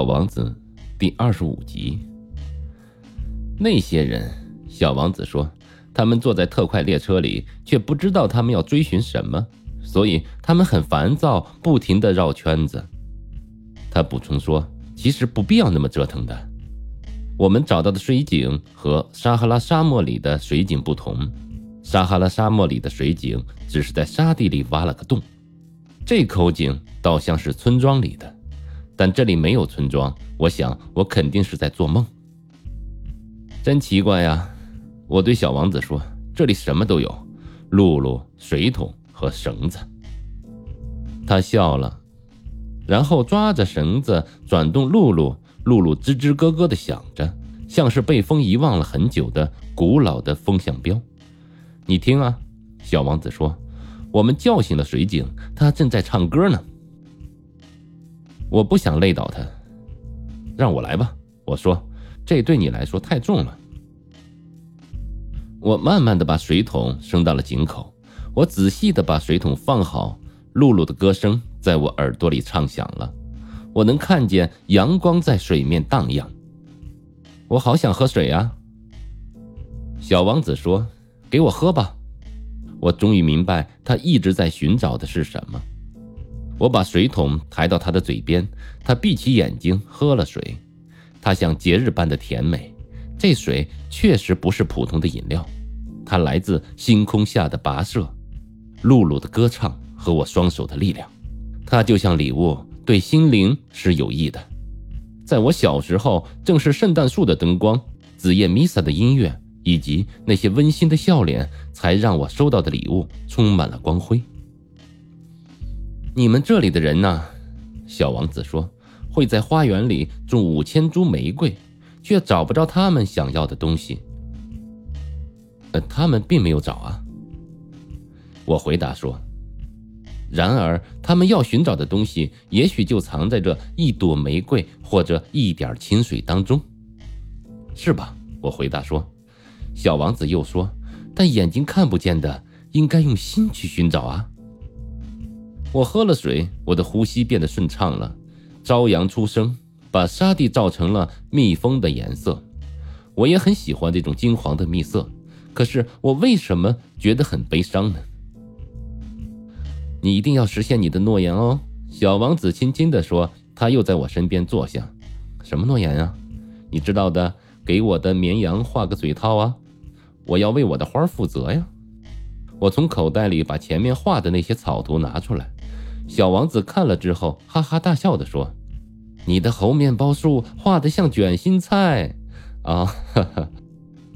小王子第二十五集。那些人，小王子说，他们坐在特快列车里，却不知道他们要追寻什么，所以他们很烦躁，不停的绕圈子。他补充说，其实不必要那么折腾的。我们找到的水井和撒哈拉沙漠里的水井不同，撒哈拉沙漠里的水井只是在沙地里挖了个洞，这口井倒像是村庄里的。但这里没有村庄，我想我肯定是在做梦。真奇怪呀！我对小王子说：“这里什么都有，露露、水桶和绳子。”他笑了，然后抓着绳子转动露露，露露吱吱咯咯的响着，像是被风遗忘了很久的古老的风向标。你听啊，小王子说：“我们叫醒了水井，它正在唱歌呢。”我不想累倒他，让我来吧。我说：“这对你来说太重了。”我慢慢的把水桶升到了井口，我仔细的把水桶放好。露露的歌声在我耳朵里唱响了，我能看见阳光在水面荡漾。我好想喝水啊！小王子说：“给我喝吧。”我终于明白他一直在寻找的是什么。我把水桶抬到他的嘴边，他闭起眼睛喝了水，它像节日般的甜美。这水确实不是普通的饮料，它来自星空下的跋涉，露露的歌唱和我双手的力量。它就像礼物，对心灵是有益的。在我小时候，正是圣诞树的灯光、子夜弥撒的音乐以及那些温馨的笑脸，才让我收到的礼物充满了光辉。你们这里的人呢？小王子说：“会在花园里种五千株玫瑰，却找不着他们想要的东西。”呃，他们并没有找啊。我回答说：“然而，他们要寻找的东西，也许就藏在这一朵玫瑰或者一点清水当中，是吧？”我回答说。小王子又说：“但眼睛看不见的，应该用心去寻找啊。”我喝了水，我的呼吸变得顺畅了。朝阳初升，把沙地照成了蜜蜂的颜色。我也很喜欢这种金黄的蜜色。可是我为什么觉得很悲伤呢？你一定要实现你的诺言哦，小王子轻轻地说。他又在我身边坐下。什么诺言啊？你知道的，给我的绵羊画个嘴套啊！我要为我的花负责呀。我从口袋里把前面画的那些草图拿出来。小王子看了之后，哈哈大笑地说：“你的猴面包树画得像卷心菜啊！哈哈，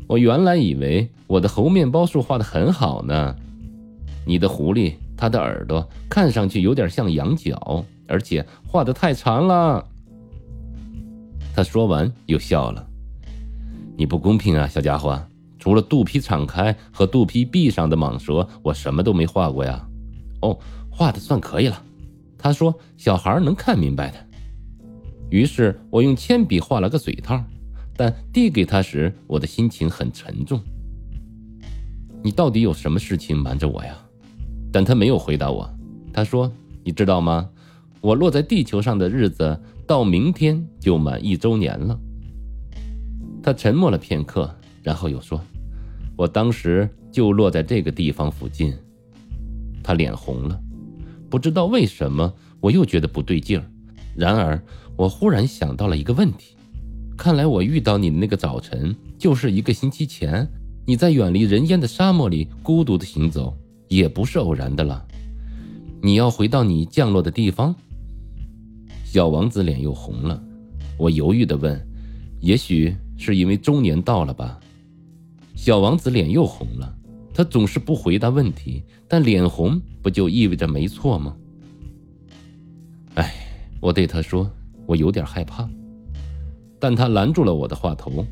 我原来以为我的猴面包树画得很好呢。你的狐狸，它的耳朵看上去有点像羊角，而且画得太长了。”他说完又笑了：“你不公平啊，小家伙！除了肚皮敞开和肚皮闭上的蟒蛇，我什么都没画过呀。”哦。画的算可以了，他说：“小孩能看明白的。”于是我用铅笔画了个嘴套，但递给他时，我的心情很沉重。你到底有什么事情瞒着我呀？但他没有回答我。他说：“你知道吗？我落在地球上的日子到明天就满一周年了。”他沉默了片刻，然后又说：“我当时就落在这个地方附近。”他脸红了。不知道为什么，我又觉得不对劲儿。然而，我忽然想到了一个问题：看来我遇到你的那个早晨，就是一个星期前。你在远离人烟的沙漠里孤独的行走，也不是偶然的了。你要回到你降落的地方。小王子脸又红了。我犹豫地问：“也许是因为中年到了吧？”小王子脸又红了。他总是不回答问题，但脸红不就意味着没错吗？哎，我对他说，我有点害怕，但他拦住了我的话头。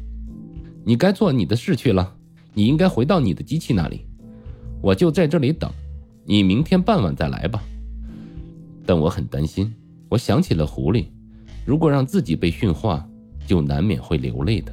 你该做你的事去了，你应该回到你的机器那里。我就在这里等，你明天傍晚再来吧。但我很担心，我想起了狐狸，如果让自己被驯化，就难免会流泪的。